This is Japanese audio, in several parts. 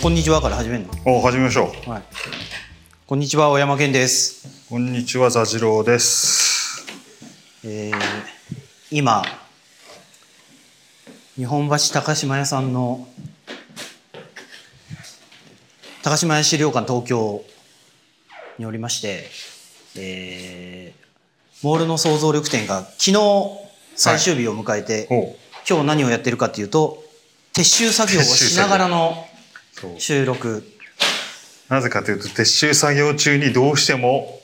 こんにちはから始めるの？お始めましょはい。こんにちは、小山健です。うこんにちは座次郎ですえー、今、日本橋高島屋さんの高島屋資料館東京におりまして、えー、モールの想像力展が昨日最終日を迎えて、ほう今日何をやってるかっていうと、撤収作業をしながらの収録。なぜかというと撤収作業中にどうしても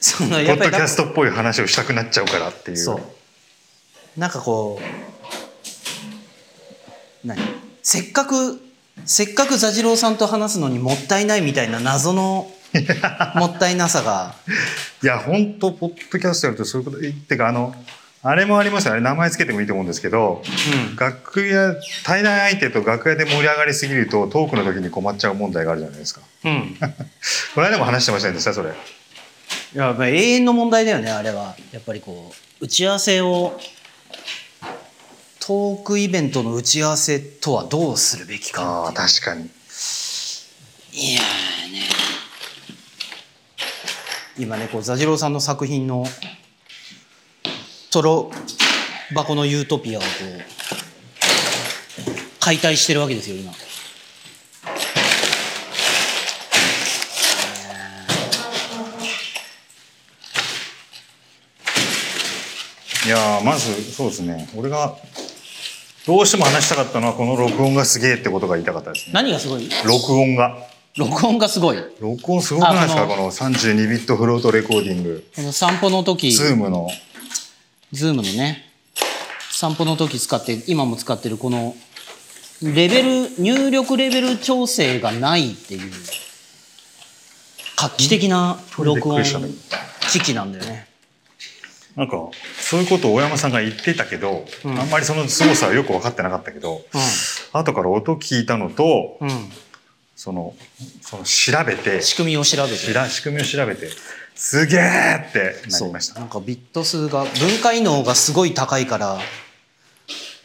そのポやっぱりなんかッドキャストっぽい話をしたくなっちゃうからっていう。そう。なんかこう何？せっかくせっかく座次郎さんと話すのにもったいないみたいな謎の もったいなさが。いや本当ポッドキャストやるとそういうことえってかあのあれもありますよね。名前つけてもいいと思うんですけど、うん。楽屋対談相手と楽屋で盛り上がりすぎるとトークの時に困っちゃう問題があるじゃないですか。うん。この間も話してましたんですかそれ。いやまあ永遠の問題だよねあれは。やっぱりこう打ち合わせをトークイベントの打ち合わせとはどうするべきかああ確かに。いやーね。今ねこう座次郎さんの作品の「トロ箱のユートピア」をこう解体してるわけですよ今。いやー。まずそうですね。俺がどうしても話したかったのはこの録音がすげえってことが言いたかったですね。何がすごい？録音が。録音がすごい？録音すごくないですか？あこのこの32ビットフロートレコーディング。この散歩の時、ズームのズームのね、散歩の時使って、今も使ってるこの、レベル、入力レベル調整がないっていう、画期的な録音機器なんだよね。なんかそういうことを大山さんが言ってたけど、うんあんまりその凄さはよく分かってなかったけど、後から音聞いたのとうん。うん。そのその調べて仕組みを調べて。仕組みを調べてすげえってな。りましたなんかビット数が、分解能がすごい高いから、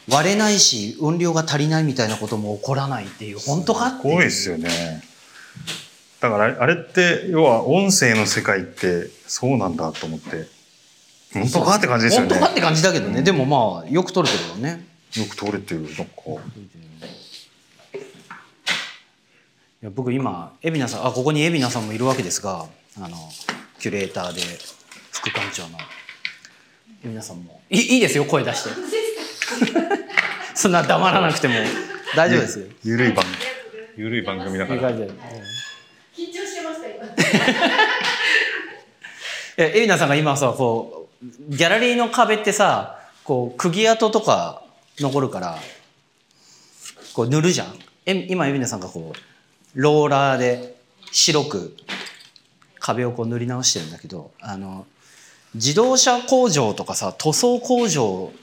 割れないし、音量が足りないみたいなことも起こらないっていう、本当かっていう。すごいですよねだからあれって要は音声の世界ってそうなんだと思って本当かって感じですよね本当かって感じだけどね。でもまあ、よく撮れてるよね。よく通れてるなんかいや僕今海老名さんあここに海老名さんもいるわけですがあのキュレーターで。副館長の。海老名さんも。いいいですよ声出して。そんな黙らなくても。大丈夫ですよ。ゆるい番ゆるい番組だから。緊張してました今。え海老名さんが今さこうギャラリーの壁ってさこう釘跡とか残るからこう塗るじゃん。え今海老名さんがこうローラーで白く壁をこう塗り直してるんだけどあの自動車工場とかさ塗装工場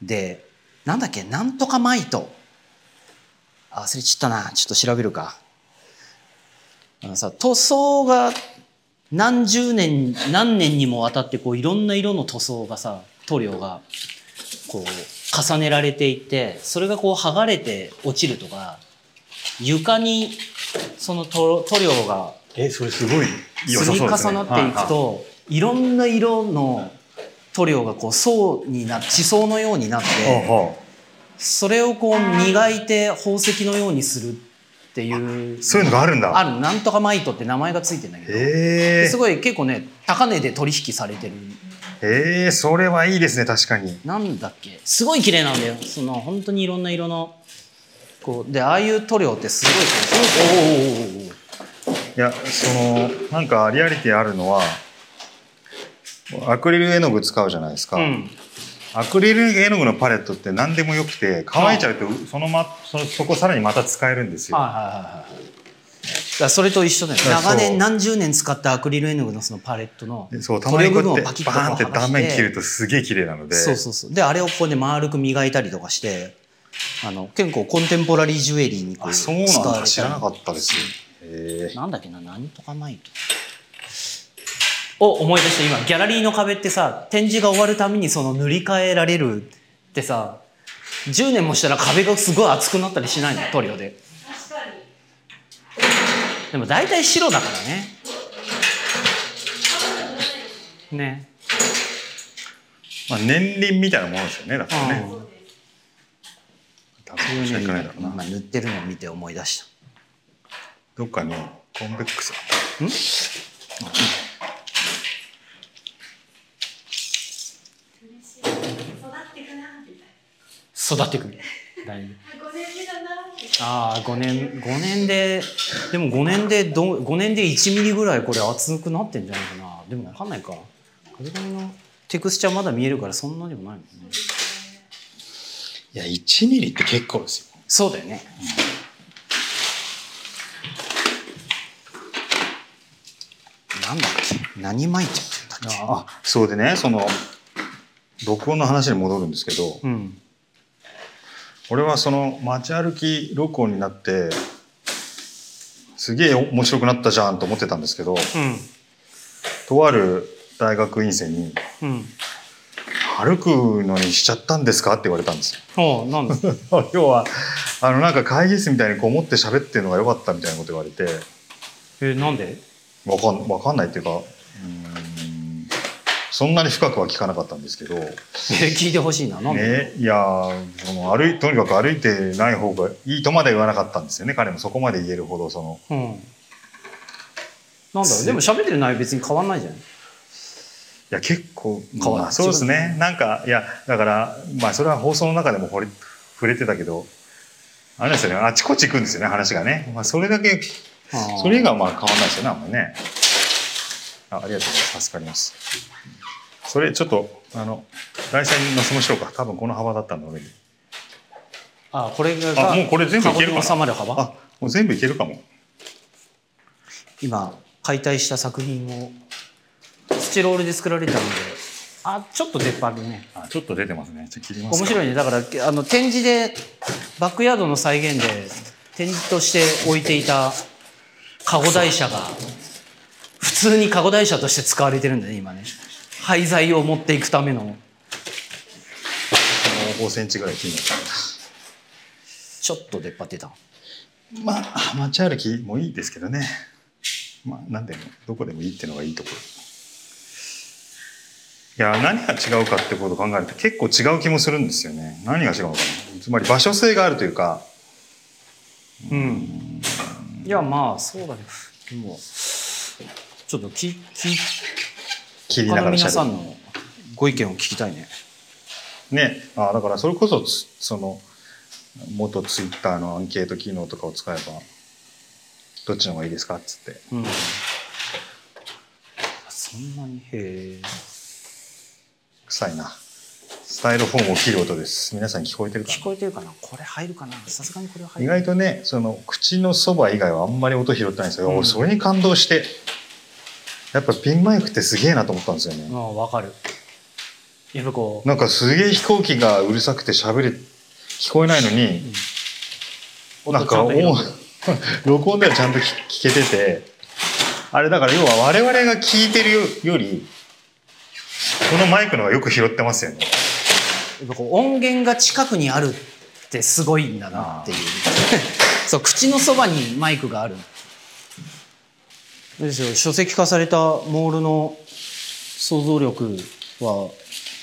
でなんだっけなんとかマイト。あ忘れちったな。ちょっと調べるか。あのさ塗装が何十年何年にもわたってこういろんな色の塗装がさ塗料がこう重ねられていてそれがこう剥がれて落ちるとか床にその塗料がえそれすごい良さそうですね。重なっていくといろんな色の塗料がこう層にな地層のようになってそれをこう磨いて宝石のようにするっていうそういうのがあるんだあるなんとかマイトって名前がついてんだけどへえすごい結構ね高値で取引されてるええそれはいいですね確かになんだっけすごい綺麗なんだよその本当にいろんな色のこうでああいう塗料ってすごいおおおおおおいやそのなんかリアリティあるのはアクリル絵の具使うじゃないですか、うん。アクリル絵の具のパレットって何でもよくて乾いちゃうとそのまそのそこさらにまた使えるんですよ、はいはいはいはい。だそれと一緒だよ長年何十年使ったアクリル絵の具のそのパレットのでそうたまにこうやってバーンって断面切るとすげえ綺麗なので。そうそうそう。であれをここで丸く磨いたりとかしてあの結構コンテンポラリージュエリーにこう使われた知らなかったですへえなんだっけななんとかマイト。を思い出して今ギャラリーの壁ってさ展示が終わるためにその塗り替えられるってさ10年もしたら壁がすごい厚くなったりしないの？塗料で。確かにでも大体白だからね。ね。まあ、年輪みたいなものですよねだからね。うん。多分塗ってるのを見て思い出したどっかにコンベックス。が嬉しい。育っていくだいぶな。5年目だなみたいああ5年5年ででも5年でど5年で1ミリぐらいこれ厚くなってんじゃないかな。でも分かんないか。壁紙のテクスチャーまだ見えるからそんなでもないもんね。いや1ミリって結構ですよ。そうだよね、なんだっけ？何巻いてってんだっけ？あそうでねその録音の話に戻るんですけどうん。俺はその街歩き録音になってすげえ面白くなったじゃんと思ってたんですけどうん。とある大学院生にうん「歩くのにしちゃったんですか?」って言われたんですよ。なんだ？要はあのなんか会議室みたいにこもって喋ってるのが良かったみたいなこと言われて。えなんで？わかんわかんないっていうかうーんそんなに深くは聞かなかったんですけど、え 聞いてほしいななんで、ね、いやーその歩いとにかく歩いてない方がいいとまでは言わなかったんですよね彼もそこまで言えるほどその。うん。なんだろうでも喋ってる内容別に変わんないじゃん。いや結構変わるまあそうですね。なんかいやだからまあそれは放送の中でも掘り触れてたけどあれですよね。あちこち行くんですよね話がね、まあ、それだけそれ以外はまあ変わんないですよねあんまりね。あありがとうございます。助かります。それちょっとあの来週に載せましょうか。多分この幅だったの上に。あこれがあもうこれ全部いけるかな？収まる幅？あもう全部いけるかも。今解体した作品をスチロールで作られたのであちょっと出っ張るね。あちょっと出てますね。じゃあ切りますか。面白いね。だからあの展示でバックヤードの再現で展示として置いていたカゴ台車が普通にカゴ台車として使われてるんだね今ね。廃材を持っていくための。もう5センチぐらいちょっと出っ張ってた。まあ街歩きもいいですけどね。まあ何でもどこでもいいっていうのがいいところ。いや何が違うかってことを考えると結構違う気もするんですよね。何が違うのかな。つまり場所性があるというか。うんいやまあそうだけどでもちょっときき切りながら皆さんのご意見を聞きたいね。るね。あだからそれこそつその元ツイッターのアンケート機能とかを使えばどっちの方がいいですかっつって。うん。そんなに？へえ。臭いなスタイロフォームを切る音です。皆さん聞こえてるかな？聞こえてるかな？これ入るかな？さすがにこれは入る。意外とねその口のそば以外はあんまり音拾ってないんですよ、うん。俺それに感動してやっぱピンマイクってすげえなと思ったんですよね、うんわかる。やっぱこうなんかすげえ飛行機がうるさくて喋れ聞こえないのに、なんか音ちゃんとお拾う録音ではちゃんと聞聞けててあれだから要は我々が聞いてるよよりこのマイクの方がよく拾ってますよねやっぱこう音源が近くにあるってすごいんだなっていう。そう口のそばにマイクがある。ですよ書籍化されたモールの想像力は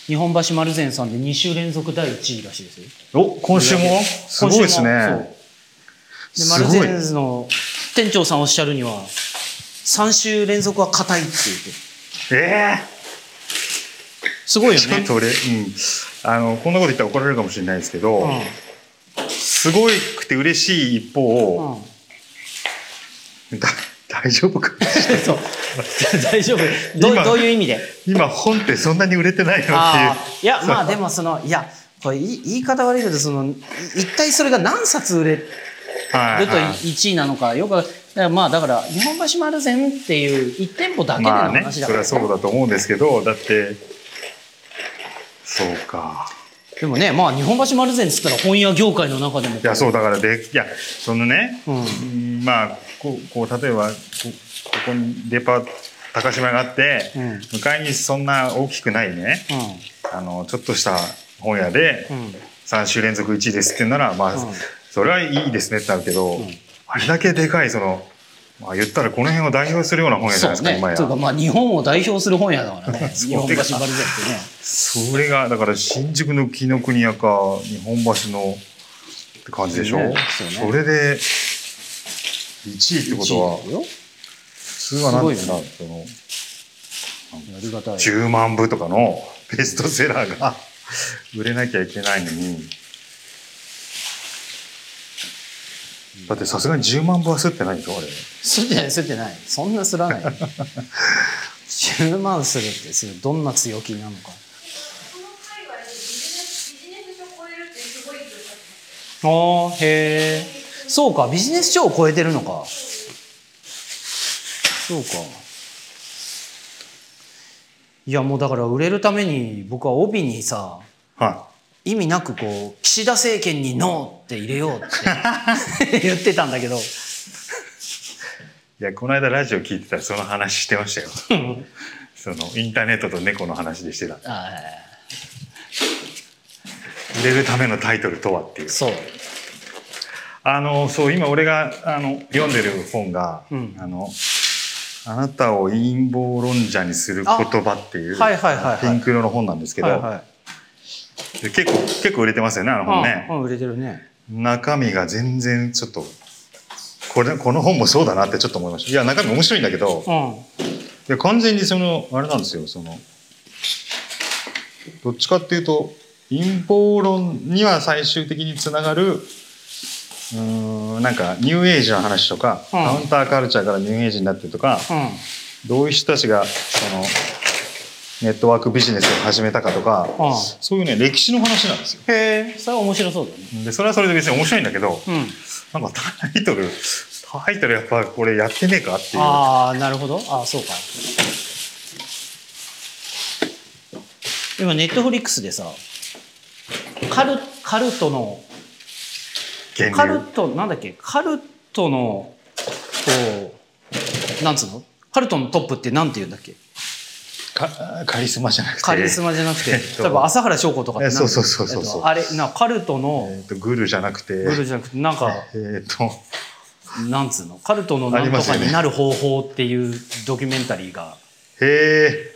日本橋丸善さんで2週連続第1位らしいですよ。お今週も？すごいですね。で丸善の店長さんおっしゃるには3週連続は硬いって言ってええすごいよね。ちょっと俺、うん、あのこんなこと言ったら怒られるかもしれないですけど、うん。すごくて嬉しい一方、うん。だ大丈夫か そう。大丈夫。どどういう意味で？今本ってそんなに売れてないのっていう。ああいやまあでもそのいやこれ言い言い方悪いけどそのい一体それが何冊売れるとはいはい。1位なのか。よくだからまあだから日本橋丸善っていう1店舗だけでのまあね話だから、それはそうだと思うんですけどだってそうか。でもねまあ日本橋丸善っつったら本屋業界の中でもいやそうだからでいやそのね、うん。うんまあこうこう例えばこここにデパ高島があって、うん。向かいにそんな大きくないねうあのちょっとした本屋で、んうん。3週連続1位ですって言うならまあ、うん。それはいいですねってなるけど、ん。あれだけでかいその、まあ、言ったらこの辺を代表するような本屋じゃそないうですか、今や。ねというかまあ日本を代表する本屋だからね。日本橋バルゼってね。それがだから新宿の紀ノ国屋か日本橋のって感じでしょ、ね。そうね。れで1位ってことは1位だよ。普通はなんていうすのごそのありがたい10万部とかのベストセラーが 売れなきゃいけないのにだってさすがに10万部は吸ってないでしょあれ。すってないすってない。そんなすらない。10万するってそれどんな強気なのか。ああへえそうかビジネス書を超えてるのか。そうか。いやもうだから売れるために僕は帯にさは意味なくこう岸田政権にノーって入れようって。言ってたんだけど。いいやこの間ラジオ聞いてたらその話してましたよ。そのインターネットと猫の話でしてたあ売れるためのタイトルとはっていう。そう。あのそう今俺があの読んでる本が、うん。あのあなたを陰謀論者にする言葉っていうはいはいはいはい。ピンク色の本なんですけど、はいはい。で結構結構売れてますよねあの本ね、うんうん売れてるね。中身が全然ちょっとこれこの本もそうだなってちょっと思いました。いや中身面白いんだけどうん。いや完全にそのあれなんですよそのどっちかっていうと陰謀論には最終的につながるうーんなんかニューエイジの話とか、うん。カウンターカルチャーからニューエイジになってるとか、うん。どういう人たちがそのネットワークビジネスを始めたかとか、うんそういうね歴史の話なんですよ。へえ。それは面白そうだね。でそれはそれで別に面白いんだけど、うん。なんかタイトルタイトルやっぱこれやってねえかっていう。ああなるほど。ああそうか。今ネットフリックスでさカルカルトの源カル流トなんだっけ？カルトのこうなんつうの？カルトのトップってなんて言うんだっけ？かカリスマじゃなくて。カリスマじゃなくて、えっと。例えば朝原翔子とかってそうそうそうそうそう。えっとあれなカルトのえー、とグルじゃなくて。グルじゃなくてなんかえっ、と。なんつうの？カルトのなんとかになる方法っていうドキュメンタリーが。へえ。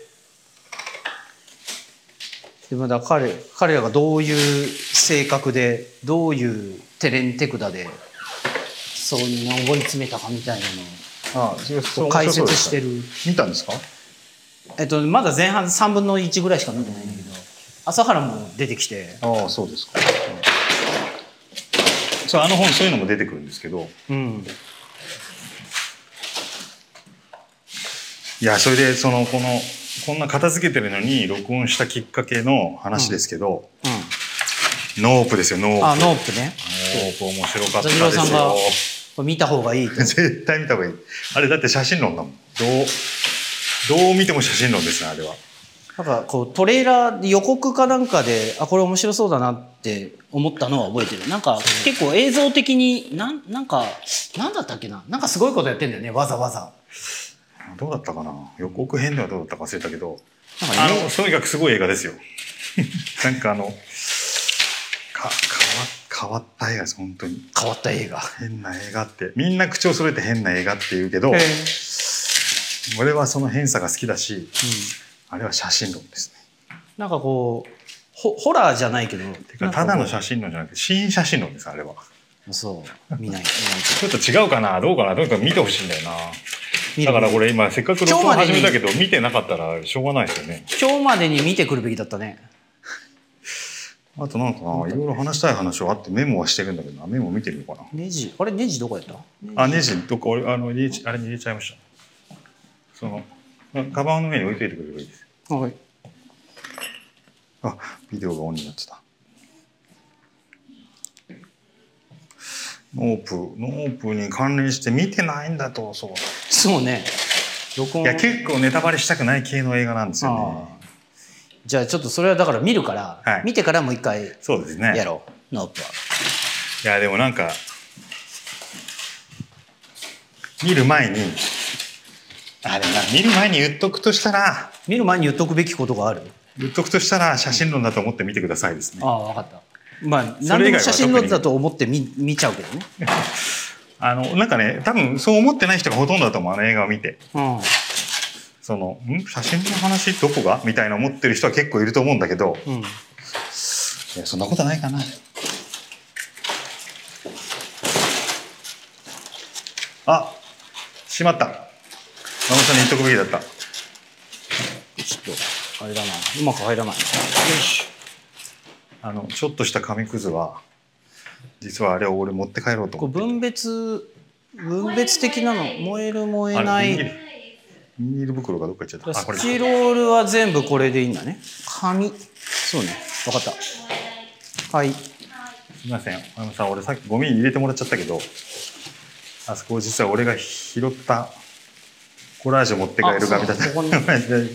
でもだ彼彼らがどういう性格でどういうテレンテクダでそういうのを追い詰めたかみたいなのを解説してる。見たんですか？えっとまだ前半3分の1ぐらいしか見てないんだけど朝原も出てきて。ああそうですか。そうあの本そういうのも出てくるんですけど。うん。いやそれでそのこのこんな片付けてるのに録音したきっかけの話ですけど、ノープですよノープ。あノープね。ノープ面白かったで田す代さんがよ見た方がいいと。絶対見た方がいい。あれだって写真論だもん。どうどう見ても写真論ですねあれは。なんかこうトレーラーで予告かなんかであこれ面白そうだなって思ったのは覚えてる。なんか結構映像的になんなんかなんだったっけな？なんかすごいことやってんだよねわざわざ。どうだったかな？予告編ではどうだったか忘れたけど。なんかね。あのとにかくすごい映画ですよ。なんかあのか変わ変わった映画です本当に。変わった映画。変な映画って。みんな口を揃えて変な映画って言うけどへえ俺はその変さが好きだしあれは写真論ですね。なんかこうホホラーじゃないけど。ただの写真論じゃなくて新写真論ですあれは。真そう。見ない。ちょっと違うかなどうかなとにかく見てほしいんだよな。だからこれ今せっかく録音始めたけど見てなかったらしょうがないですよね。今日までに見てくるべきだったね。あとなんかないろいろ話したい話はあってメモはしてるんだけどな。メモ見てみようかな。ネジ。あれネジどこやった？あネジどこ？俺あのあれに入れちゃいましたそのあカバンの上に置いといてくれればいいです。はい。あビデオがオンになってた。ノープノープに関連して見てないんだとそう。そうね。録音。いや結構ネタバレしたくない系の映画なんですよあねじゃあちょっとそれはだから見るから、はい。見てからもう一回そうですね。やろう、ノープは。いやでもなんか見る前にあでもな見る前に言っとくとしたら。見る前に言っとくべきことがある？言っとくとしたら写真論だと思って見てくださいですね。ああ分かった。まあ何でも写真のだと思って見見ちゃうけどね。あのなんかね多分そう思ってない人がほとんどだと思うあの映画を見て。うん。そのん？写真の話どこが？みたいな思ってる人は結構いると思うんだけど。うん。いやそんなことないかな。あしまったママさんに言っとくべきだった。ちょっとあれだなうまく入らない。よし。あのちょっとした紙くずは実はあれを俺持って帰ろうと思って。こう分別分別的なの？燃える燃えない。ビニール袋がどっか行っちゃった。あこれ。スチロールは全部これでいいんだね。紙。そうね。分かった。はい。すみません。ママさん俺さっきゴミに入れてもらっちゃったけどあそこ実は俺が拾ったコラージュ持って帰る紙だったあそう。ここに。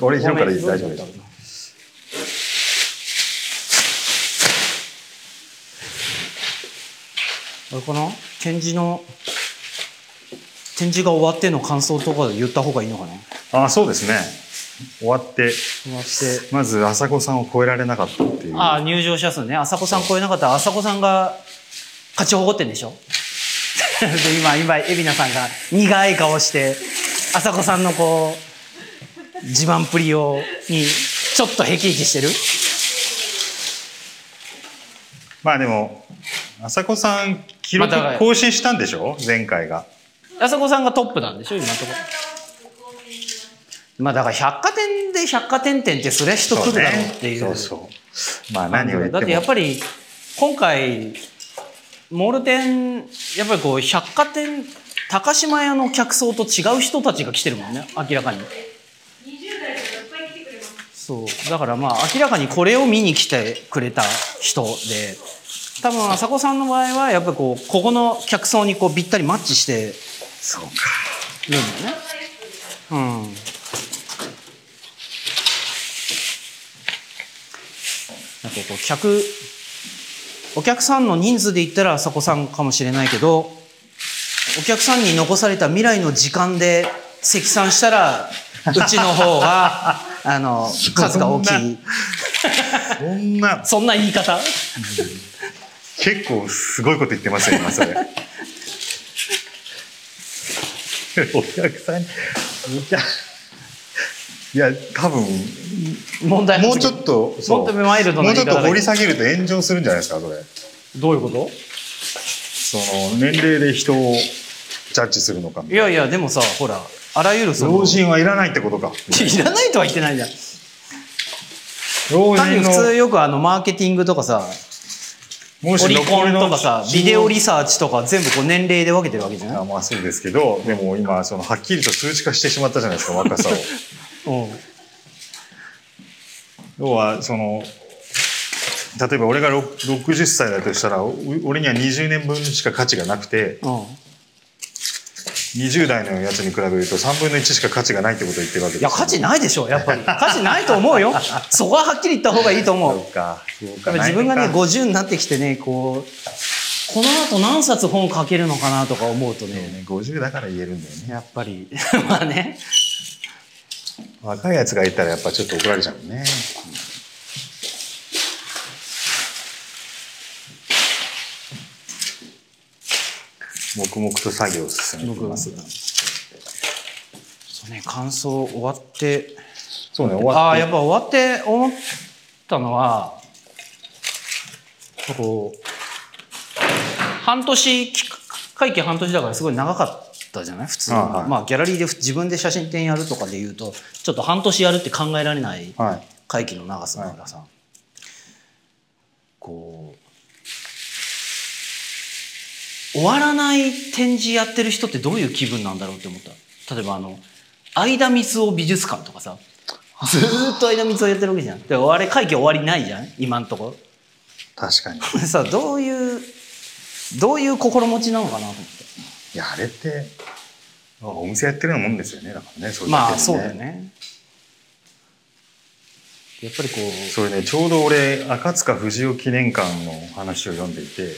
俺拾うから大丈夫です。あれかな？展示の展示が終わっての感想とかで言った方がいいのかなあそうですね。終わって。終わって。まず朝子さんを超えられなかったっていう。ああ入場者数ね。朝子さん超えなかったら朝子さんが勝ち誇ってんでしょ？で今今海老名さんが苦い顔して朝子さんのこう自慢っぷりをにちょっとへきへきしてる？まあでも朝子さん記録更新したんでしょ？前回が。朝子さんがトップなんでしょ？今のとこ。ろまあだから百貨店で百貨店店ってそりゃ人来るだろうっていう。そうそうまあ何を言っても。だってやっぱり今回モール店やっぱりこう百貨店高島屋の客層と違う人たちが来てるもんね明らかに。20代とかいっぱい来てくれますそう。だからまあ明らかにこれを見に来てくれた人で。多分朝子さんの場合はやっぱりこうここの客層にこうぴったりマッチしてそうか。るんだよねうん。なんかこう客お客さんの人数で言ったら朝子さんかもしれないけどお客さんに残された未来の時間で積算したらうちの方が あの数が大きい。そんな。そんな。言い方？結構すごいこと言ってますよ今それ。お客さんにいや多分問題もうちょっとそう。もうちょっと掘り下げると炎上するんじゃないですかそれ。どういうこと？その年齢で人をジャッジするのか。いやいやでもさほらあらゆるその老人はいらないってことか。いらないとは言ってないじゃん。老人単に普通のよくあのマーケティングとかさもオリコンとかさビデオリササーチとか全部こう年齢で分けてるわけじゃない？あまあそうですけどでも今そのはっきりと数値化してしまったじゃないですか若さを。うん。要はその例えば俺がろ60歳だとしたらお俺には20年分しか価値がなくてうん20代のやつに比べると3分の1しか価値がないってことを言ってるわけですいや価値ないでしょやっぱり。価値ないと思うよ。そこははっきり言った方がいいと思う。そうか。自分がねないのか。50になってきてねこうこの後何冊本書けるのかなとか思うとね。ね50だから言えるんだよね。やっぱり。まあね。若いやつがいたらやっぱちょっと怒られちゃうね黙々と作業を進めてますそうね感想終わって。そうね終あわって。あやっぱ終わって思ったのはこう半年期会期半年だからすごい長かったじゃない？普通あはい。まあギャラリーで自分で写真展やるとかで言うとちょっと半年やるって考えられないはい。会期の長さだからさ、こう終わらない展示やってる人ってどういう気分なんだろうって思った。例えばあの相田光雄美術館とかさ。ずーっと相田光雄やってるわけじゃん。であれ会期終わりないじゃん？今んとこ。確かに。ろ さどういうどういう心持ちなのかなと思って。いやあれってお店やってるようなもんですよね。だからねそれまあそうだよね。やっぱりこう。それねちょうど俺赤塚不二夫記念館の話を読んでいてうん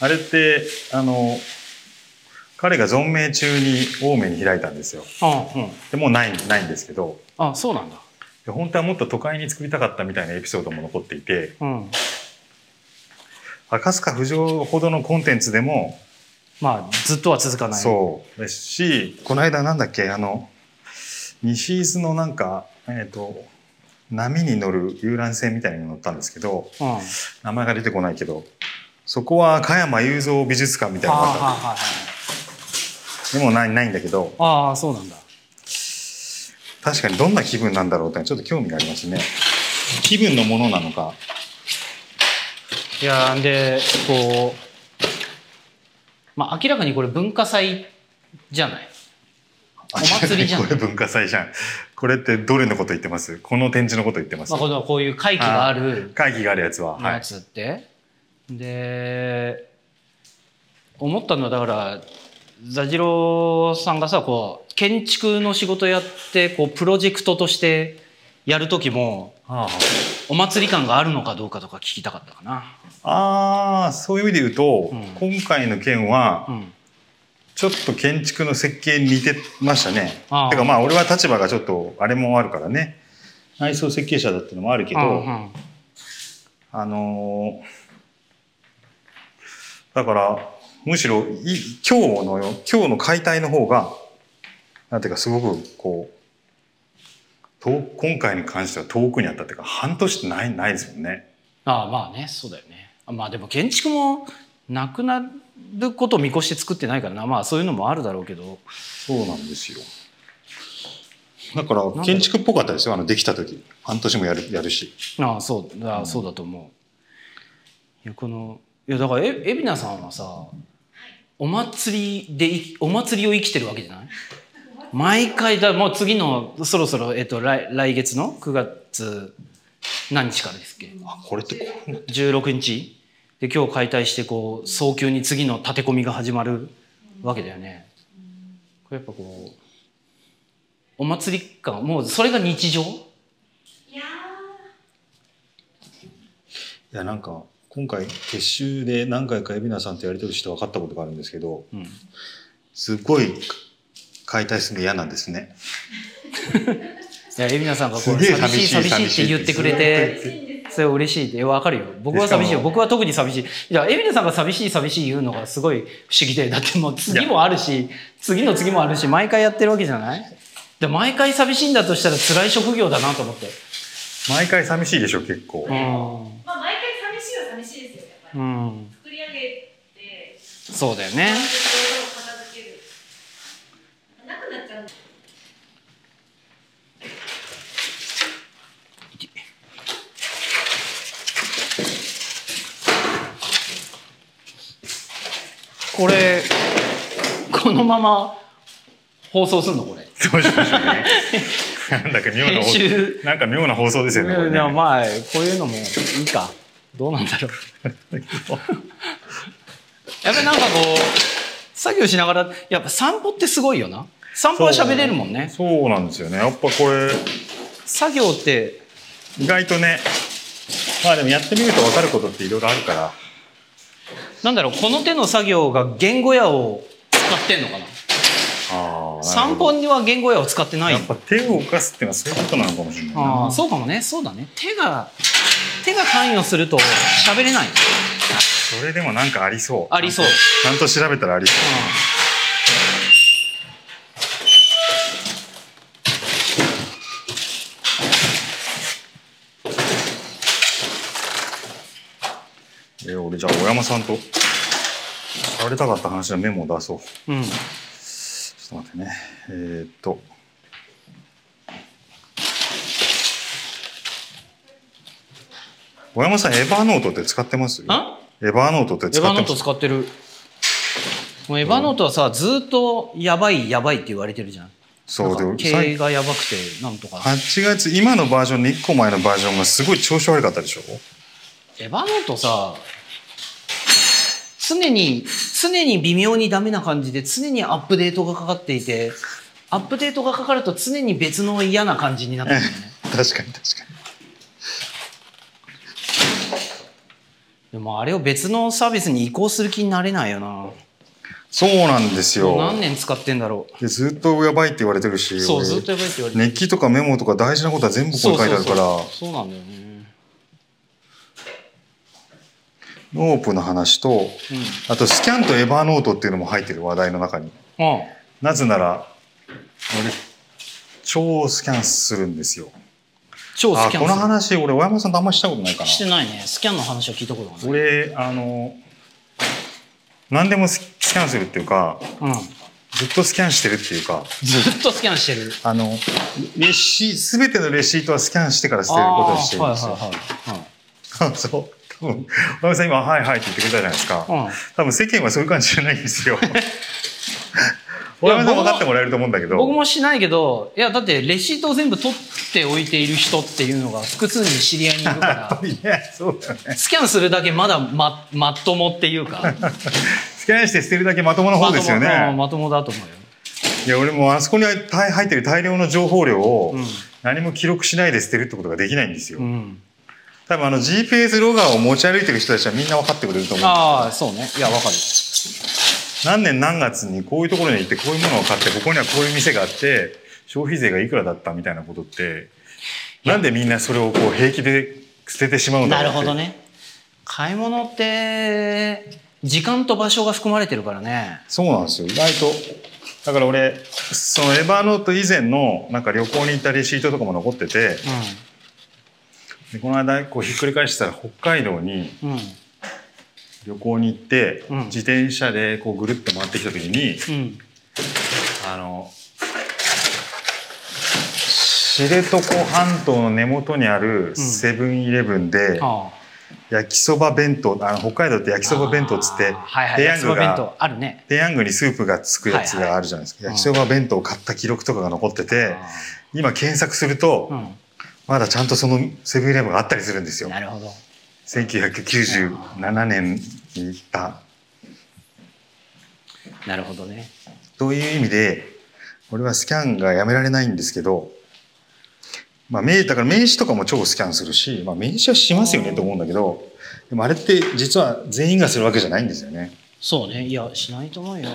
あれってあの彼が存命中に青梅に開いたんですよ。うんうん。でもうないないんですけど。あそうなんだ。で本当はもっと都会に作りたかったみたいなエピソードも残っていて。うん。赤塚不二ほどのコンテンツでもまあずっとは続かない。そう。ですしこの間なんだっけあの西伊豆のなんかえっ、と波に乗る遊覧船みたいに乗ったんですけどうん、は名前が出てこないけどそこは加山雄三美術館みたいあなのがあっはあはあたでもないないんだけど。ああそうなんだ。確かにどんな気分なんだろうってちょっと興味がありますね。気分のものなのか。いやーでこうまあ明らかにこれ文化祭じゃない。お祭りじゃんこれ文化祭じゃん。これってどれのこと言ってます？この展示のこと言ってます、まあこのこういう会期がある。会議があるやつは。はい。やつって、で思ったのはだから座次郎さんがさこう建築の仕事やってこうプロジェクトとしてやる時もあお祭り感があるのかどうかとか聞きたかったかな。あーそういう意味で言うと、うん。今回の件はうん。ちょっと建築の設計に似てましたね。ああてかまあ俺は立場がちょっとあれもあるからね。内装設計者だっていうのもあるけど、うんうん。あのーだからむしろい今日のよ今日の解体の方がなんていうかすごくこう遠今回に関しては遠くにあったっていうか半年ってないないですもんね。ああまあねそうだよね。あまあでも建築もなくなることを見越して作ってないからなまあそういうのもあるだろうけどそうなんですよ。だから建築っぽかったですよあのできた時半年もやるやるし。ああそうだそうだと思う。このいやだからえ海老名さんはさお祭りでいお祭りを生きてるわけじゃない？毎回だもう次のそろそろ、えっと、来来月の9月何日からですっけ？あこれってこう16日？で今日解体してこう早急に次の立て込みが始まるわけだよね。これやっぱこうお祭り感もうそれが日常？いやいやなんか今回撤収で何回か海老名さんとやり取りして分かったことがあるんですけどうん。すごい解体するの嫌なんですね。いや海老名さんがこう寂しい寂寂しいって言ってくれて。それは嬉しいって。分かるよ。僕は寂しいよ。僕は特に寂しい。いや海老名さんが寂しい寂しい言うのがすごい不思議でだってもう次もあるし次の次もあるし毎回やってるわけじゃない？で毎回寂しいんだとしたら辛い職業だなと思って。毎回寂しいでしょ結構。うんうん作り上げてそうだよねなくなっちゃうこれこのまま放送すんのこれどうしましょうね。なんだか妙な編集なんか妙な放送ですよね。ねいやまあこういうのもいいかどうなんだろう やっぱりなんかこう作業しながらやっぱ散歩ってすごいよな散歩は喋れるもんねそうなんですよね。やっぱこれ作業って意外とね。まあでもやってみると分かることっていろいろあるから。なんだろうこの手の作業が言語屋を使ってんのかなああ。散歩には言語屋を使ってないやっぱ手を動かすっていうのはそういうことなのかもしれないな。ああそうかもねそうだね手が手が関与すると喋れない、それでもなんかありそう。ありそうちゃんと調べたらありそう。え俺じゃあ小山さんとやりたかった話のメモを出そう。うん、うん、ちょっと待ってね。えー、っと。小山さん、エバーノートって使ってます？あ？エバーノートってエヴァノート使ってます使ってる。もうエヴァノートはさずっとやばいやばいって言われてるじゃん。そうで経営がやばくてなんとか。8月、今のバージョンの1個前のバージョンがすごい調子悪かったでしょ？エヴァノートさ常に常に微妙にダメな感じで常にアップデートがかかっていてアップデートがかかると常に別の嫌な感じになってるよね。確かに確かに。でもあれを別のサービスに移行する気になれないよなそうなんですよ。何年使ってんだろでずっとやばいって言われてるし、うそう俺ずっとやばいって言われてる日記とかメモとか大事なことは全部ここに書いてあるから、そうそうそうそうなんだよねノープの話と、あとスキャンとエバーノートっていうのも入ってる話題の中に。うん。うん。なぜなら、俺、超スキャンするんですよ。あ、超スキャンこの話、俺、小山さんとあんましたことないかな。してないね。スキャンの話は聞いたことがない。俺、あの、何でもススキャンするっていうか、うん。ずっとスキャンしてるっていうか、ずっとスキャンしてる。あの、レシ、すべてのレシートはスキャンしてから捨てることにしてるんですよ。はいはいはい。そう。多分、小山さん今、はいはいって言ってくれたじゃないですか。うん。うん多分世間はそういう感じじゃないんですよ。分かってもらえると思うんだけど。僕もしないけど、いや、だってレシートを全部取っておいている人っていうのが複数に知り合いにいるか やっぱら、りね、そうだよね。スキャンするだけまだま、まっともっていうか、スキャンして捨てるだけまともな方ですよね。まともだと思うよ。いや、俺もあそこに入ってる大量の情報量をうん何も記録しないで捨てるってことができないんですよ。うん。多分あの GPS ロガーを持ち歩いてる人たちはみんな分かってくれると思う。ああ、そうね。いや、わかる。何年何月にこういうところに行ってこういうものを買ってここにはこういう店があって消費税がいくらだったみたいなことってなんでみんなそれをこう平気で捨ててしまうんだなろうってるほどね。買い物って、時間と場所が含まれてるからね。そうなんですよ意外とだから俺そのエバーノート以前のなんか旅行に行ったレシートとかも残っててでこの間こうひっくり返したら北海道にうん。うん。旅行に行って、うん自転車でこうぐるっと回ってきた時にうん。あの知床半島の根元にあるセブンイレブンで、あ焼きそば弁当あの北海道って焼きそば弁当っつって。ペヤング焼きそば弁当があるね。ペヤングにスープがつくやつがあるじゃないですか、焼きそば弁当を買った記録とかが残っててあ今検索すると、ーまだちゃんとそのセブンイレブンがあったりするんですようん。なるほど。1997年に行ったなるほどね。という意味で俺はスキャンがやめられないんですけどまあ名だから名刺とかも超スキャンするし、まあ、名刺はしますよねと思うんだけどでもあれって実は全員がするわけじゃないんですよねそうね。いや、しないと思うよ。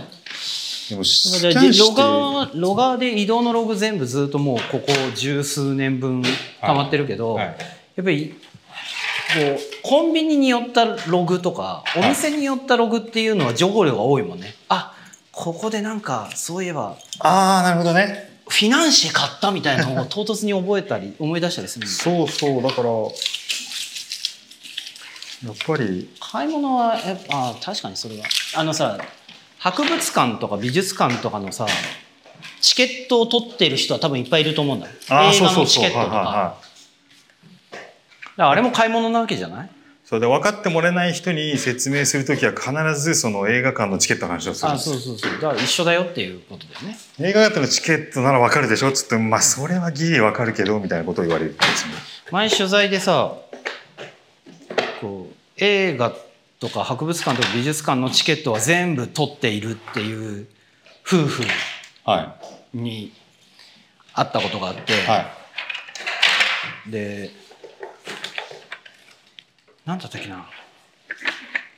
でもスキャンしてロガー、ロガーで移動のログ全部ずっともうここ十数年分溜まってるけど、はいやっぱり、こう、コンビニに寄ったログとか、お店に寄ったログっていうのは情報量が多いもんね。あ、ここでなんか、そういえば、ああなるほどね。フィナンシェ買ったみたいなのを唐突に覚えたり、思い出したりするそうそうだからやっぱり。買い物はやっぱあ確かにそれは。あのさ博物館とか美術館とかのさチケットを取ってる人は多分いっぱいいると思うんだ。よああ映画のチケットとからあれも買い物なわけじゃない？そうで分かってもらえない人に説明するときは必ずその映画館のチケットの話をする。んあですよそうそうそう。だから一緒だよっていうことだよね。映画館のチケットなら分かるでしょ？っつってまあそれはギリ分かるけどみたいなことを言われるんですよね。前取材でさこう映画とか博物館とか美術館のチケットは全部取っているっていう夫婦はに会ったことがあって、いはい。で何だったっけな。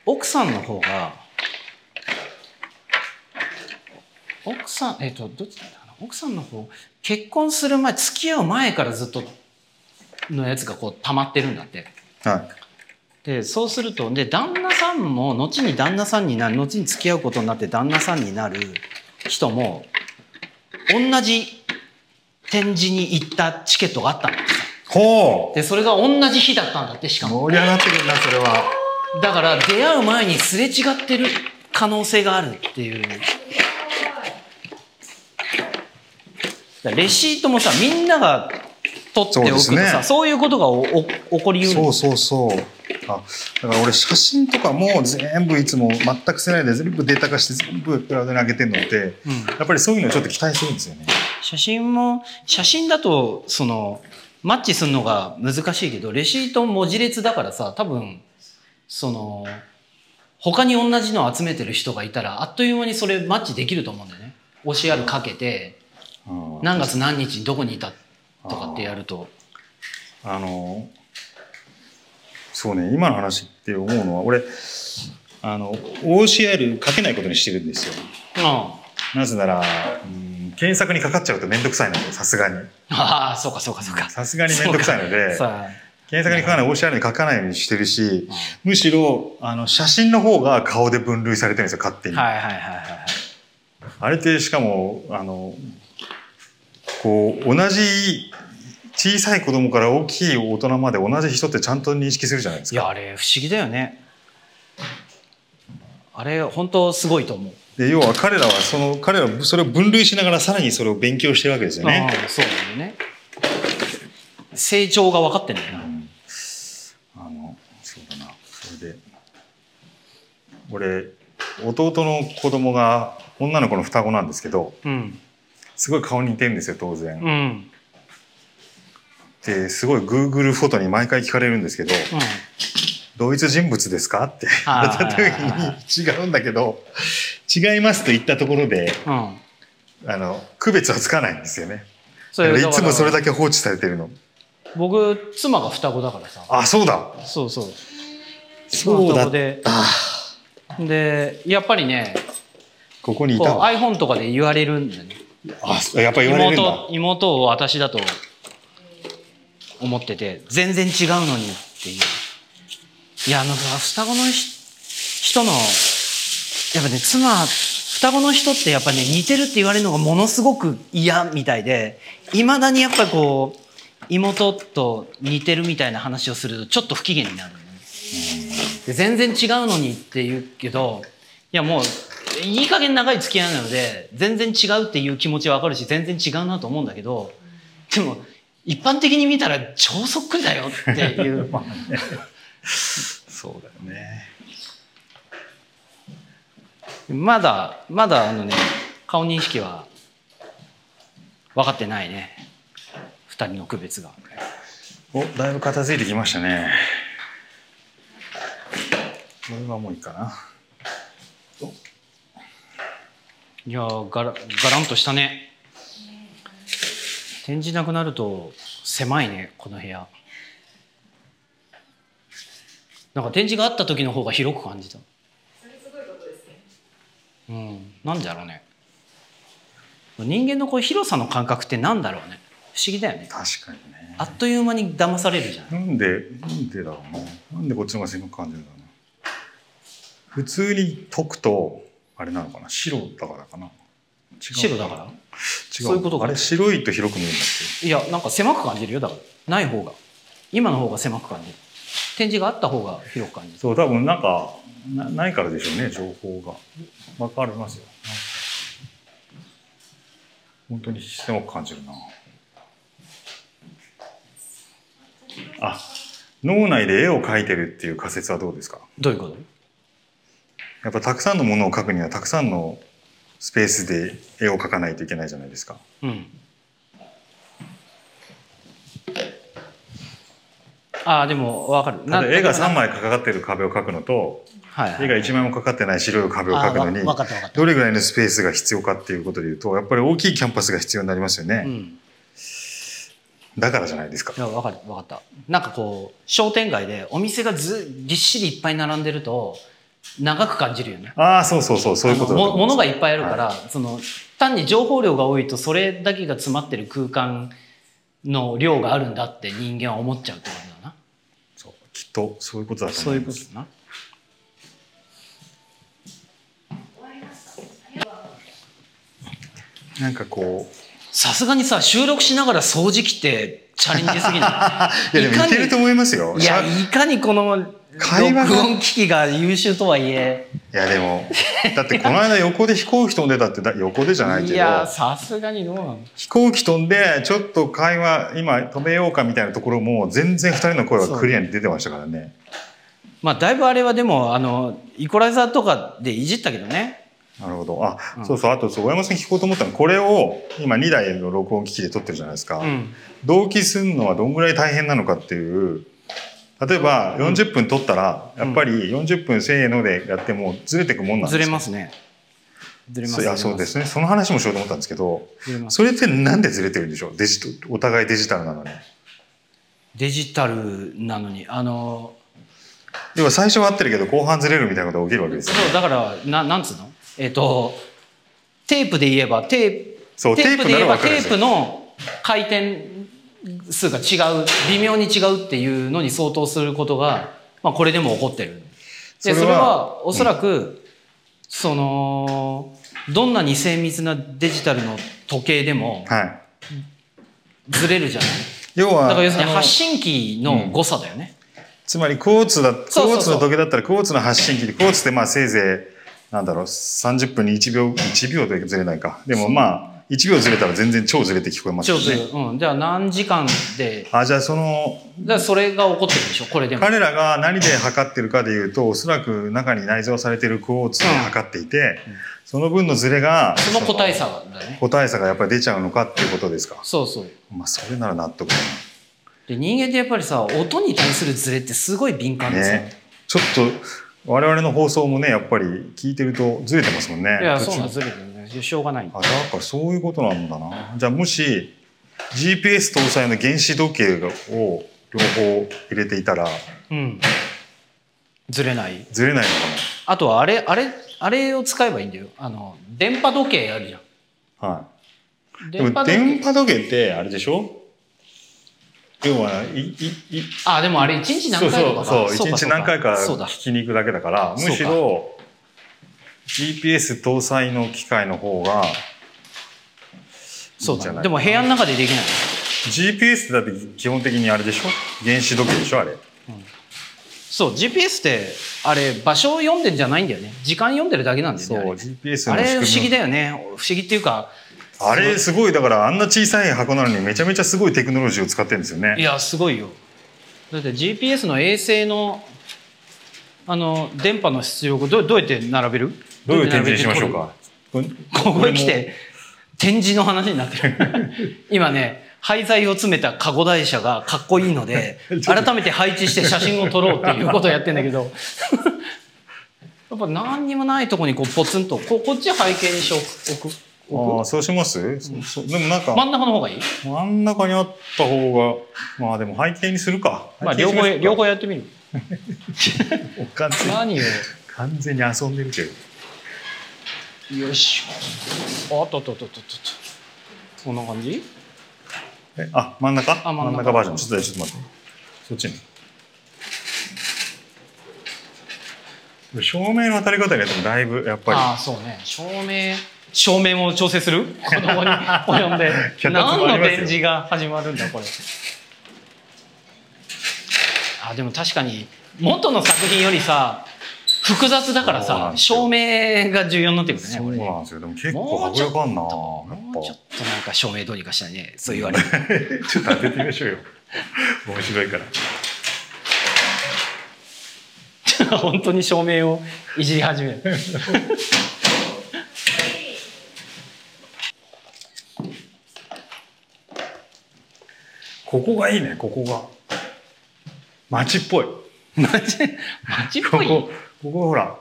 奥さんの方が奥さんえっ、とどっちだったかな。奥さんの方結婚する前付き合う前からずっとのやつがこう溜まってるんだって。はい。でそうするとで旦那さんも後に旦那さんになる後に付き合うことになって旦那さんになる人も同じ展示に行ったチケットがあったんだっほでそれが同じ日だったんだってしかうも。盛り上がってくるなそれは。だから出会う前にすれ違ってる可能性があるっていう。レシートもさみんなが取っておくとそうですさそう,、ねいうことがおお起こりうる。そうそうそう。あだから俺写真とかも全部いつも全く捨てないで全部データ化して全部クラウドに上げてるのって、うん。やっぱりそういうのをちょっと期待するんですよね。写真も写真だとそのマッチするのが難しいけどレシート文字列だからさ多分その他に同じのを集めてる人がいたらあっという間にそれマッチできると思うんだよね。OCR かけてうん。何月何日にどこにいたとかってやると。あのそうね今の話って思うのは俺あの OCR かけないことにしてるんですよ。うん。なぜなら、うん、検索にかかっちゃうと面倒くさいのでさすがに。ああそうかそうかそうか。さすがに面倒くさいのでさ検索に書かない OCR に書かないようにしてるし、むしろあの写真の方が顔で分類されてるんですよ勝手に、はいはいはいはいはい。あれってしかもあのこう同じ小さい子供から大きい大人まで同じ人ってちゃんと認識するじゃないですか。いやあれ不思議だよね。あれ本当すごいと思うで要は彼らはその彼らはそれを分類しながらさらにそれを勉強してるわけですよね。そうだよね。成長が分かってんだよな。あのそうだな。それで俺弟の子供が女の子の双子なんですけどうん。すごい顔に似てるんですよ当然、うん。ですごい Google フォトに毎回聞かれるんですけどうん「同一人物ですか?」って。言わはいれた時に違うんだけど違いますと言ったところでうん。あの区別はつかないんですよね。いつもそれだだけ放置されてるの。僕妻が双子だからさ。あそうだ。そうそう。そうだ双子で。あでやっぱりねここにいたわ iPhone とかで言われるんだよね。あやっぱ言われるんだ。妹妹を私だと思ってて全然違うのにっていういやあの双子の人のやっぱね妻双子の人ってやっぱね似てるって言われるのがものすごく嫌みたいでいまだにやっぱりこう妹と似てるみたいな話をするとちょっと不機嫌になるね。で全然違うのにって言うけどいやもういい加減長い付き合いなので全然違うっていう気持ちはわかるし全然違うなと思うんだけどでも一般的に見たら超そっくりだよっていう。そうだよね。まだまだあのね顔認識は分かってないね。二人の区別が。おだいぶ片付いてきましたね。これはもういいかな。いやーガラガランとしたね。展示なくなると狭いねこの部屋なんか展示があった時の方が広く感じた。それすごいことですね。うん。なんでだろうね。人間のこう広さの感覚ってなんだろうね。不思議だよね。確かにね。あっという間に騙されるじゃん。なんでなんでだろうな。なんでこっちの方が狭く感じるんだろうな。普通に解くとあれなのかな。白だからかな。違う白だから？違う。そういうことか。あれ白いと広く見えるんだっいやなんか狭く感じるよ。だからない方が。今の方が狭く感じる展示があった方が広く感じそう多分なんかなないからでしょうね情報が。わかりますよ。本当に狭く感じるな。あ脳内で絵を描いてるっていう仮説はどうですか？どういうこと？やっぱたくさんのものを描くにはたくさんのスペースで絵を描かないといけないじゃないですか。うんああでも分かる。ただ絵が3な枚かかってる壁を描くのとはいはい。絵が1枚もかかってない白い壁を描くのにあわ分かった分かった。どれぐらいのスペースが必要かっていうことでいうとやっぱり大きいキャンパスが必要になりますよね。うん。だからじゃないですか。い。や分かる分かった。なんかこう商店街でお店がずぎっしりいっぱい並んでると長く感じるよね。ああそうそうそうそういうこと。だと思いますものがいっぱいあるから、その単に情報量が多いとそれだけが詰まってる空間の量があるんだって人間は思っちゃうとだなそうきっとそういうことだとそう思いうます。いことだななんかこうさすがにさ収録しながら掃除機ってチャレンジすぎない？いやでもいけると思いますよ。いやいかにこの会話が。録音機器が優秀とはいえ。いやでもだってこの間横で飛行機飛んでたってだ横でじゃないけど。いやさすがにどうなの飛行機飛んでちょっと会話今止めようかみたいなところも全然2人の声はクリアに出てましたからね。まあだいぶあれはでもあのイコライザーとかでいじったけどね。なるほど。あ、うん。そうそう。あとそう大山さん聞こうと思ったのこれを今2台の録音機器で撮ってるじゃないですか、うん。同期するのはどんぐらい大変なのかっていう例えば40分撮ったらやっぱり40分せーのでやってもずれてくもんなんですずかれますね。ずれますそういやそうですね。その話もしようと思ったんですけどずれます。それってなんでずれてるんでしょう？デジトお互いデジタルなのに。デジタルなのに。あの要は最初は合ってるけど後半ずれるみたいなことが起きるわけですよね。そうだからななんつうの？えっ、とテープで言えばテープそうテープで言えばテープの回転数が違う微妙に違うっていうのに相当することが、まあ、これでも起こってる。でそれははおそらく、そのどんなに精密なデジタルの時計でもはい。ずれるじゃない？要は、だから要するに発信機の誤差だよね、つまり、クォーツだ、クォーツの時計だったら、クォーツの発信機で、クォーツってまあせいぜい、なんだろう、30分に1秒、1秒でずれないか。でもまあ、1秒ずれたら全然超ずれて聞こえますよ超ずれる、ね。うん、じゃあ何時間で？あ、じゃあその、だそれが起こってるでしょ？これでも。彼らが何で測ってるかでいうと、おそらく中に内蔵されてるクォーツで測っていて、その分のズレが、その個体差だね。個体差がやっぱり出ちゃうのかっていうことですか？そうそう。まあ、それなら納得だで人間ってやっぱりさ音に対するズレってすごい敏感な。ですよ、ね。ちょっと、我々の放送もね、やっぱり聞いてるとずれてますもんね。いやそうなんずれてる。ねしょうがないあ、だからそういうことなんだな。じゃあもし、GPS 搭載の原子時計を両方入れていたら、うん。ずれない。ずれないのあとはあれあれあれを使えばいいんだよ。あの電波時計あるじゃん。かな。はい。でも電波時計ってあれでしょ？要は、い、い、い、あでもあれ一日何回とかそうそうそう、か一日何回か聞きに行くだけだから、むしろ、GPS 搭載の機械の方が、そいいんじゃないうだでも部屋の中でできない。GPS だって基本的にあれでしょ？原子時計でしょあれ。そう GPS ってあれ場所を読んでんじゃないんだよね。時間読んでるだけなんだよそう、ね GPS のあれあれ不思議。だよね。不思議っていうかあれすごい、だからあんな小さい箱なのにめちゃめちゃすごいテクノロジーを使ってるんですよいね。やすごいよ。だって GPS の衛星のあの電波の出力どうどうやって並べる？どういう展示にしましょうか？こここへ来て展示の話になってる。今ね廃材を詰めたカゴ台車がかっこいいので 改めて配置して写真を撮ろうっていうことをやってんだけど。やっぱ何にもないとこにこうポツンとここっち背景にし置く？ああ、置そうします、そそでもなんか、く真ん中の方がいい？真ん中にあった方が、まあでも背景にするか。まあ両方両方ややってみる。完全に何を完全に遊んでるけど。よし。おっとっとっとっとっとこんな感じ？えあ、真ん中？あ真ん中。バージョン。ちょっとちょっと待って。そっちに。照明の当たり方によってもだいぶやっぱああそうね。照明照明も調整する？子供に 及んで。何の展示が始まるんだこれ？あでも確かに元の作品よりさ複雑だからさ照明が重要になってくるねこれねなんですよ。でも結構迫力あんな。もうちょやっとなんか照明どうにかしたいねそう言われる。ちょっと当ててみましょうよ。面白いから。本当に照明をいじり始める ここがいいね、ここが。街っぽい。街街っぽいここ、ここほら。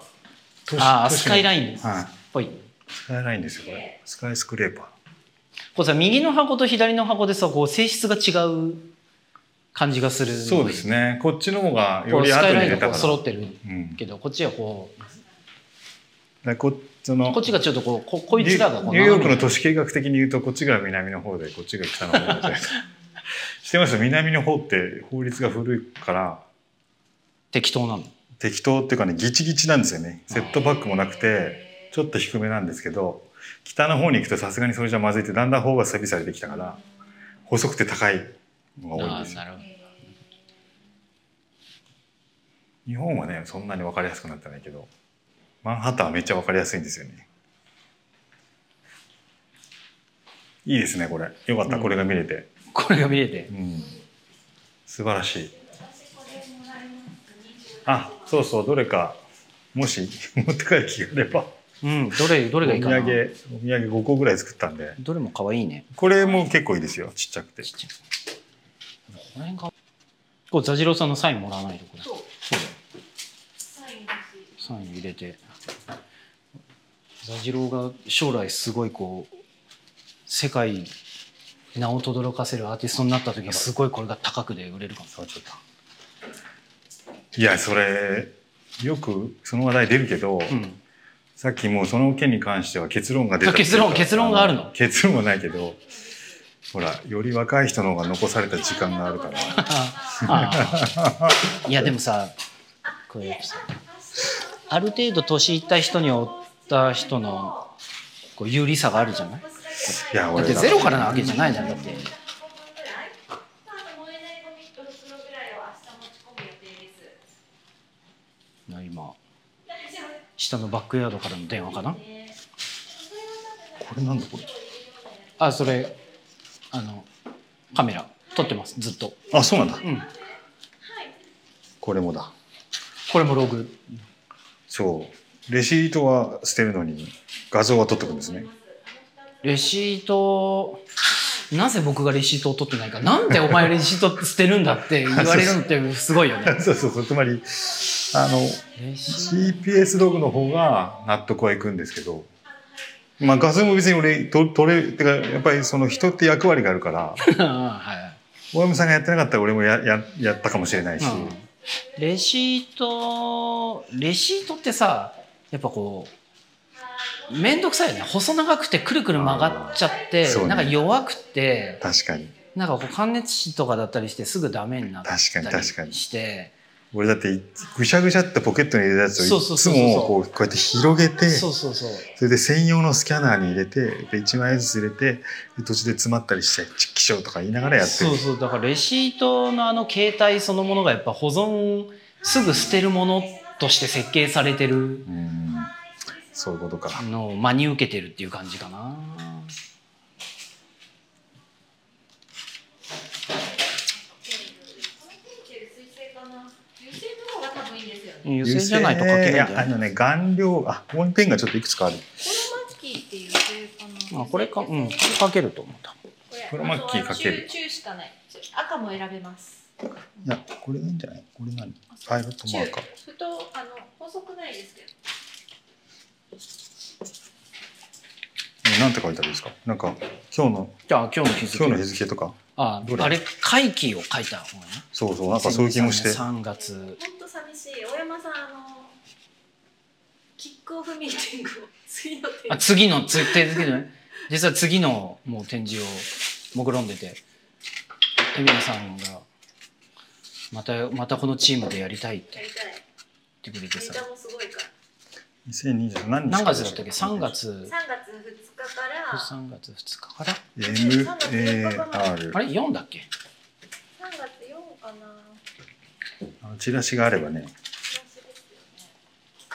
都市ああスカイラインっはい。ぽいスカイラインですよ、これ。スカイスクレーパー。これさ右の箱と左の箱でさこう性質が違う感じがするそうですね。こっちの方がより後カイラインがこうに入れたから。揃ってるうん。けどこっちはこうでこそのこっちがちょっとこうここいつらがニューヨークの都市計画的に言うとこっちが南の方でこっちが北の方で してます？南の方って法律が古いから適当なの？適当っていうかねギチギチなんですよね。セットバックもなくてちょっと低めなんですけど北の方に行くとさすがにそれじゃまずいってだんだん方が整備されてきたから細くて高いのが多いんですよ。日本はねそんなに分かりやすくなってないけどマンハッタンはめっちゃ分かりやすいんですよね。いいですねこれ。よかった、うん。これが見れて。これが見れて。うん。素晴らしいあそうそうどれかもし 持って帰る気があれば。うんどれどお土れがいいかな。産お土産5個ぐらい作ったんで。どれも可愛いね。これも結構いいですよちっちゃくて。この辺がこう座次郎さんのサインもらわないとこれ。そうだよ。サイン入れて。座次郎が将来すごいこう世界に名を轟かせるアーティストになった時すごいこれが高くで売れるかも。ちょっといやそれよくその話題出るけど、うん。さっきもうその件に関しては結論が出た結論結論があるの？結論はないけどほらより若い人の方が残された時間があるから。いやでもさこれさある程度年いった人におった人のこう有利さがあるじゃない？いやだってゼロからなわけじゃないじゃん。だって燃えないゴミ1袋ぐらいを明日持ち込む予定です。な今大丈夫下のバックヤードからの電話かな？ね。これなんだこれ？あそれあのカメラ。撮ってます。ずっと。あそうなんだ。うん。これもだ。これもログ。そう。レシートは捨てるのに画像は撮っておくんですね。レシートなぜ僕がレシートを取ってないか。なんでお前レシート捨てるんだって言われるのってすごいよね。そうそうそう。つまりあの GPS ログの方が納得はいくんですけどまあ画像も別に俺と撮れてかやっぱりその人って役割があるから はい。大山さんがやってなかったら俺もやややったかもしれないし、うん。レシートレシートってさやっぱこう面倒くさいよね。細長くてくるくる曲がっちゃって、ね。なんか弱くて確かに。なんかこう感熱紙とかだったりしてすぐダメになったり確かに確かに。して俺だってぐしゃぐしゃってポケットに入れたやつをいつもこうこうやって広げてそうそうそう。それで専用のスキャナーに入れてで1枚ずつ入れてで途中で詰まったりして「チッキショー」とか言いながらやってる。そうそう。だからレシートのあの形態そのものがやっぱ保存すぐ捨てるものとして設計されてるうん。そういうことか。のを真に受けてるっていう感じかな水性かな。油性の方が多分いいんですよね。油性じゃないと書けないんじゃない？やあのね顔料あここにペンがちょっといくつかある。このマッキーって油性かな。あこれかうん。これ書けると思った。これこれマッキーかける。中中しかない。赤も選べます。いやこれがいいんじゃない？これ何パイロットマーカー。中太あの細くないですけど。えなんて書いてあるんですか？なんか今日のじゃあ今日の日付。今日の日付とかあどれ？あれ会期を書いた方がねそうそうなんかそういう気もして。3月。本当寂しい。大山さんあのキックオフミーティングを次のあ次のつ次のね。実は次のもう展示を目論んでて海老名さんがまたまたこのチームでやりたいって。やりたい。言ってくれてさ。ネタもすごい。2020何日何月だったっけ？3月。3月2日から。3月2日から？MAR あれ？4だっけ？3月4かな。あのチラシがあればね。チラシです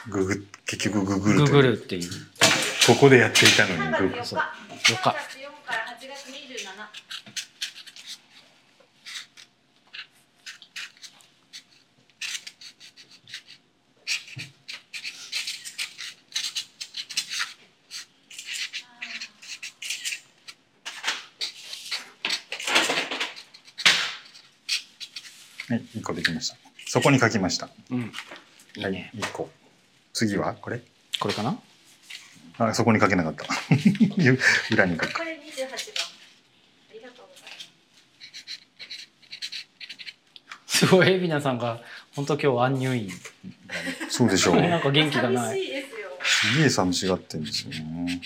よね。ググ結局ググるググルっていう。ここでやっていたの3に。ググ月4日。そう。3月4よかから8月はい1個できました。そこに書きました。うん。いいはいね、1個次は？これ？これかな？あそこに書けなかった。裏に書く。これ28番。ありがとうございます。すごい海老名さんが本当今日アンニュイだねそうでしょう。なんか元気がない。寂しいですよ。すげえ寂しがってんですよね。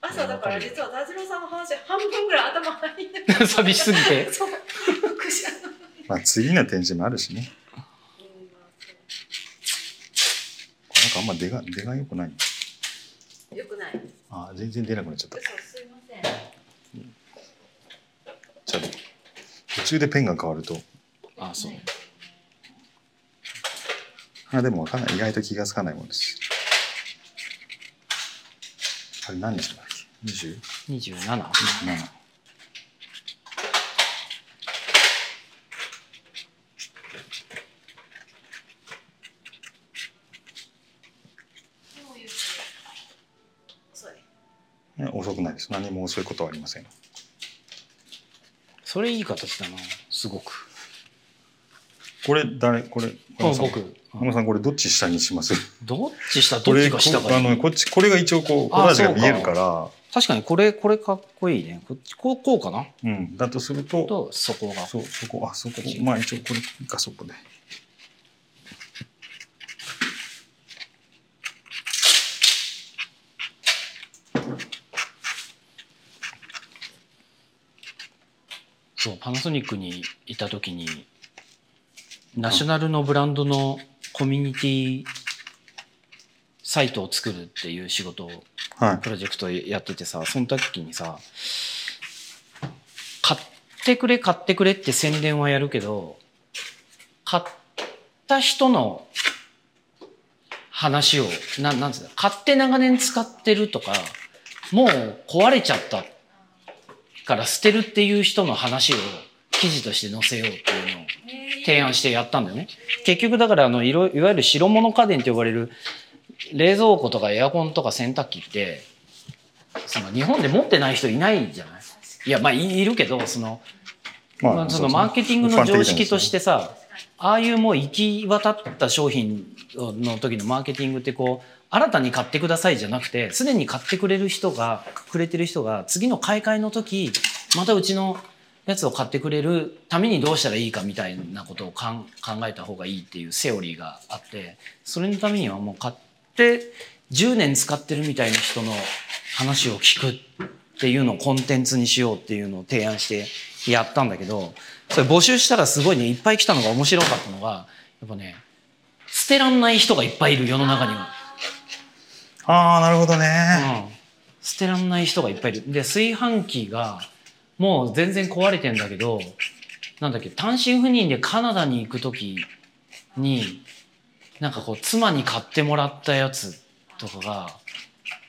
朝だから実は田次郎さんの話半分ぐらい頭入ってる。寂しすぎて。まあ次の展示もあるしね。これなんかあんま出が出が良くないよくない。あ全然出なくなっちゃった。嘘すいません。じゃあ途中でペンが変わると。あそう。あでもわかんない。意外と気がつかないもんです。あれ何日だっけ？20? 27 27もう言うと遅い。ね遅くないです。何も遅いことはありません。それいい形だなすごく。これ誰これこれ僕。浜さんこれどっち下にします？どっち下どっちが下こあのこっちこれが一応こうコラージュが見えるから。確かにこれこれかっこいいね。こっちこうこうかな？うん。だとするととそこが。そうそこあそこ。まあ一応これかそこでパナソニックにいた時にナショナルのブランドのコミュニティサイトを作るっていう仕事をはい。プロジェクトやっててさその時にさ買ってくれ買ってくれって宣伝はやるけど買った人の話をななんつうの買って長年使ってるとかもう壊れちゃったから捨てるっていう人の話を記事として載せようっていうのを提案してやったんだよね。結局だからあのいろいわゆる白物家電と呼ばれる冷蔵庫とかエアコンとか洗濯機ってその日本で持ってない人いないじゃない？いやまあいいるけどその,、まあ、そのマーケティングの常識としてさああいうもう行き渡った商品の時のマーケティングってこう新たに買ってくださいじゃなくてすでに買ってくれる人がくれてる人が次の買い替えの時またうちのやつを買ってくれるためにどうしたらいいかみたいなことを考えた方がいいっていうセオリーがあってそれのためにはもう買って10年使ってるみたいな人の話を聞くっていうのをコンテンツにしようっていうのを提案してやったんだけどそれ募集したらすごいねいっぱい来たのが面白かったのがやっぱね捨てらんない人がいっぱいいる世の中には。ああなるほどね、うん捨てらんない人がいっぱいいる。で、炊飯器がもう全然壊れてんだけど、なんだっけ、単身赴任でカナダに行くときに、なんかこう、妻に買ってもらったやつとかが、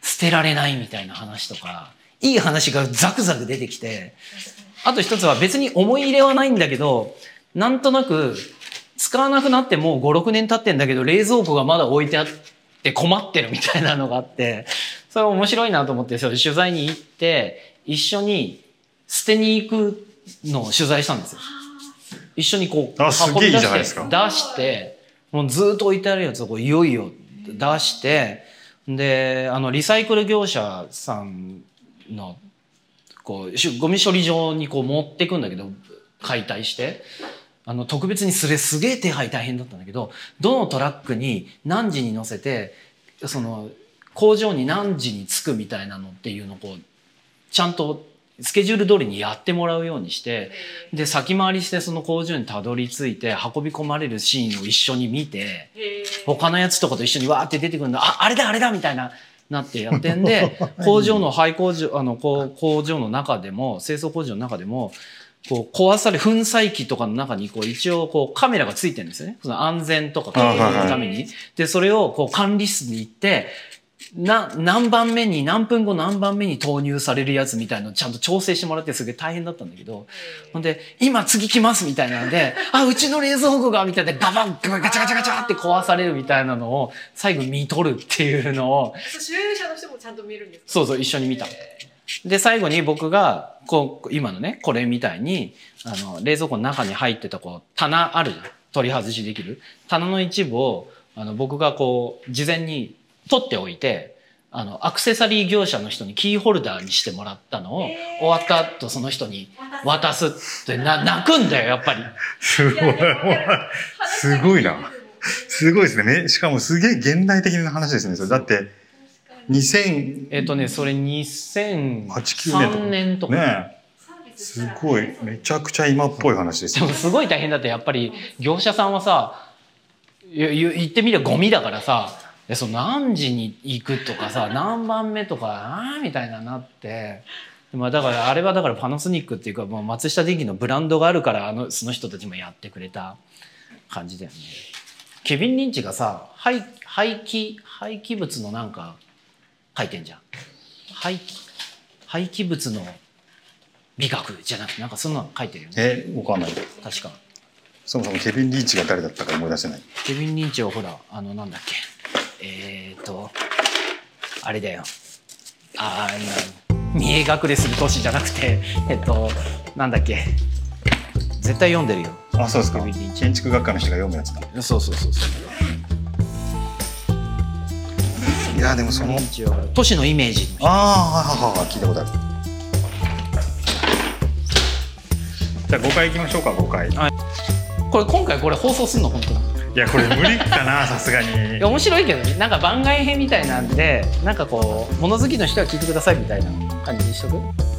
捨てられないみたいな話とか、いい話がザクザク出てきて、あと一つは別に思い入れはないんだけど、なんとなく、使わなくなってもう5、6年経ってんだけど、冷蔵庫がまだ置いてあって困ってるみたいなのがあって、それ面白いなと思って、それ取材に行って、一緒に捨てに行くのを取材したんですよ。一緒にこう、あすげえいいじゃないですか出して、もうずっと置いてあるやつをこういよいよ出して、で、あの、リサイクル業者さんの、こう、しゴミ処理場にこう持ってくんだけど、解体して。あの、特別にそれすげえ手配大変だったんだけど、どのトラックに何時に乗せて、その、工場に何時に着くみたいなのっていうのをこう、ちゃんとスケジュール通りにやってもらうようにして、で、先回りしてその工場にたどり着いて運び込まれるシーンを一緒に見て、他のやつとかと一緒にわーって出てくるんだ、あ、あれだあれだみたいな、なってやってんで、工場の廃工場、あの、工場の中でも、清掃工場の中でも、こう、壊され、粉砕機とかの中に、こう、一応、こう、カメラがついてるんですよね。その安全とか確保のために。で、それを、こう、管理室に行って、な、何番目に、何分後何番目に投入されるやつみたいなのをちゃんと調整してもらってすげえ大変だったんだけど、ほんで、今次来ますみたいなので、あ、うちの冷蔵庫がみたいなガバン、ガチャガチャガチャって壊されるみたいなのを最後見とるっていうのを、所有者の人もちゃんと見るんですか？そうそう、一緒に見た。で、最後に僕が、こう、今のね、これみたいに、あの、冷蔵庫の中に入ってた、こう、棚あるじゃん。取り外しできる。棚の一部を、あの、僕がこう、事前に取っておいて、あの、アクセサリー業者の人にキーホルダーにしてもらったのを、終わった後その人に渡すってな、泣くんだよ、やっぱり。すごい。すごいな。すごいですね。めしかもすげえ現代的な話ですね。それだって、2000、えっとね、それ8 9 2003年とか。ねすごい。めちゃくちゃ今っぽい話ですよでも。すごい大変だってやっぱり業者さんはさ言言ってみればゴミだからさでその何時に行くとかさ何番目とかあーみたいななって。まあだからあれはだからパナソニックっていうかもう松下電器のブランドがあるからあのその人たちもやってくれた感じだよね。ケビン・リンチがさ廃廃棄廃棄物のなんか書いてんじゃん。廃棄廃棄物の美学じゃなくてなんかそんなの書いてるよね。え、わかんない。確か。そもそもケビン・リーチが誰だったか思い出せない。ケビン・リンチはほら、あの、なんだっけ。えーと、あれだよ。あの、見え隠れする都市じゃなくて、えっと、なんだっけ。絶対読んでるよ。あ、そうですか建築学科の人が読むやつだ。そうそうそうそう。いや、でもその都市のイメージ。ああ、はいはいはい、聞いたことある。じゃあ5回行きましょうか、5回。いこれ今回これ放送すんの本当に。や、これ無理かな、さすがにいや。面白いけどね。なんか番外編みたいなんで、なんかこう、物好きの人は聞いてくださいみたいな感じにしとく？